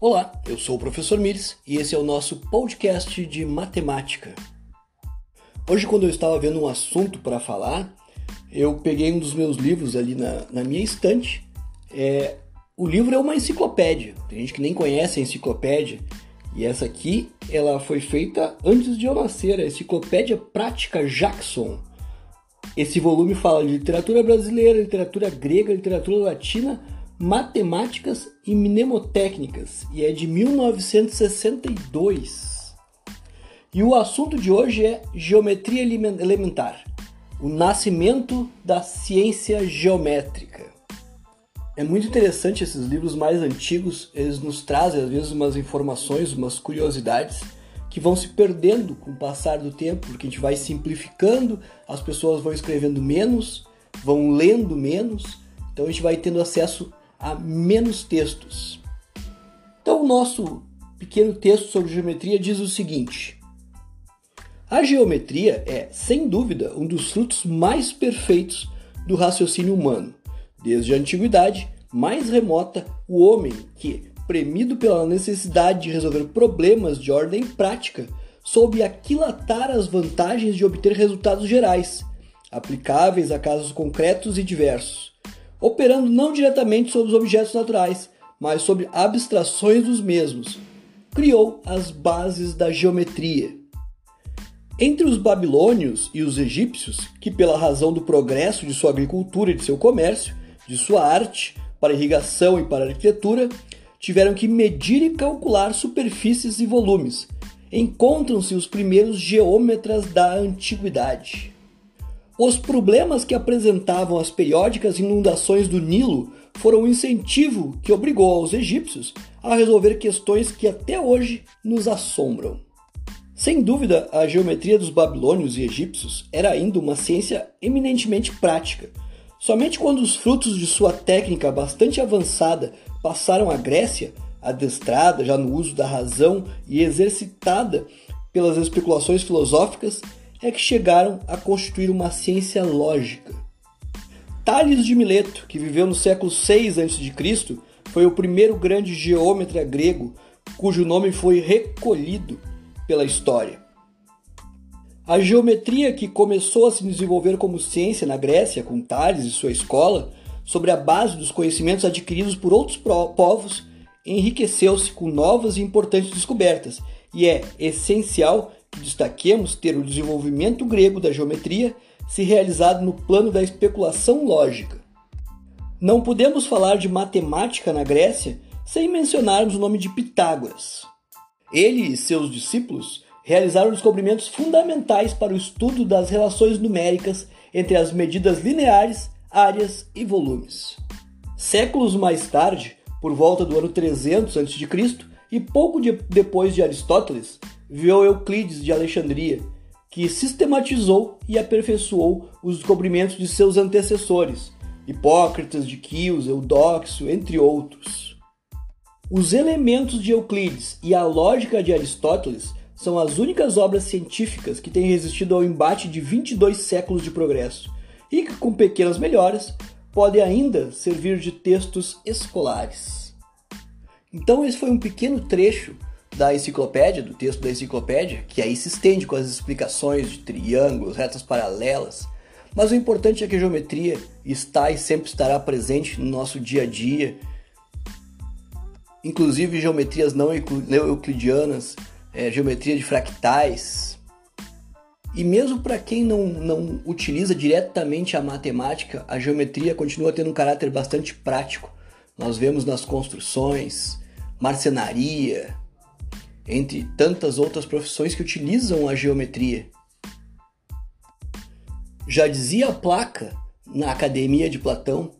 Olá, eu sou o professor Mires e esse é o nosso podcast de matemática. Hoje, quando eu estava vendo um assunto para falar, eu peguei um dos meus livros ali na, na minha estante. É, o livro é uma enciclopédia, tem gente que nem conhece a enciclopédia, e essa aqui ela foi feita antes de eu nascer, a Enciclopédia Prática Jackson. Esse volume fala de literatura brasileira, literatura grega, literatura latina Matemáticas e Mnemotécnicas e é de 1962. E o assunto de hoje é Geometria Elementar o nascimento da ciência geométrica. É muito interessante esses livros mais antigos, eles nos trazem às vezes umas informações, umas curiosidades que vão se perdendo com o passar do tempo, porque a gente vai simplificando, as pessoas vão escrevendo menos, vão lendo menos, então a gente vai tendo acesso a menos textos. Então, o nosso pequeno texto sobre geometria diz o seguinte: A geometria é, sem dúvida, um dos frutos mais perfeitos do raciocínio humano. Desde a antiguidade mais remota, o homem que, premido pela necessidade de resolver problemas de ordem prática, soube aquilatar as vantagens de obter resultados gerais, aplicáveis a casos concretos e diversos operando não diretamente sobre os objetos naturais, mas sobre abstrações dos mesmos. Criou as bases da geometria. Entre os babilônios e os egípcios, que pela razão do progresso de sua agricultura e de seu comércio, de sua arte para irrigação e para arquitetura, tiveram que medir e calcular superfícies e volumes. Encontram-se os primeiros geômetras da antiguidade. Os problemas que apresentavam as periódicas inundações do Nilo foram um incentivo que obrigou aos egípcios a resolver questões que até hoje nos assombram. Sem dúvida, a geometria dos babilônios e egípcios era ainda uma ciência eminentemente prática. Somente quando os frutos de sua técnica bastante avançada passaram à Grécia, adestrada já no uso da razão e exercitada pelas especulações filosóficas, é que chegaram a constituir uma ciência lógica. Tales de Mileto, que viveu no século 6 a.C., foi o primeiro grande geômetra grego cujo nome foi recolhido pela história. A geometria que começou a se desenvolver como ciência na Grécia com Tales e sua escola, sobre a base dos conhecimentos adquiridos por outros povos, enriqueceu-se com novas e importantes descobertas, e é essencial que destaquemos ter o desenvolvimento grego da geometria se realizado no plano da especulação lógica. Não podemos falar de matemática na Grécia sem mencionarmos o nome de Pitágoras. Ele e seus discípulos realizaram descobrimentos fundamentais para o estudo das relações numéricas entre as medidas lineares, áreas e volumes. Séculos mais tarde, por volta do ano 300 a.C., e pouco de, depois de Aristóteles, viu Euclides de Alexandria, que sistematizou e aperfeiçoou os descobrimentos de seus antecessores, Hipócrates de Quios, Eudóxio, entre outros. Os elementos de Euclides e a lógica de Aristóteles são as únicas obras científicas que têm resistido ao embate de 22 séculos de progresso e que, com pequenas melhoras, podem ainda servir de textos escolares. Então, esse foi um pequeno trecho da enciclopédia, do texto da enciclopédia, que aí se estende com as explicações de triângulos, retas paralelas. Mas o importante é que a geometria está e sempre estará presente no nosso dia a dia, inclusive geometrias não euclidianas, é, geometria de fractais. E mesmo para quem não, não utiliza diretamente a matemática, a geometria continua tendo um caráter bastante prático. Nós vemos nas construções, marcenaria, entre tantas outras profissões que utilizam a geometria. Já dizia a placa na Academia de Platão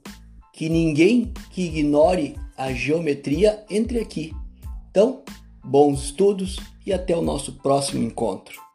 que ninguém que ignore a geometria entre aqui. Então, bons estudos e até o nosso próximo encontro.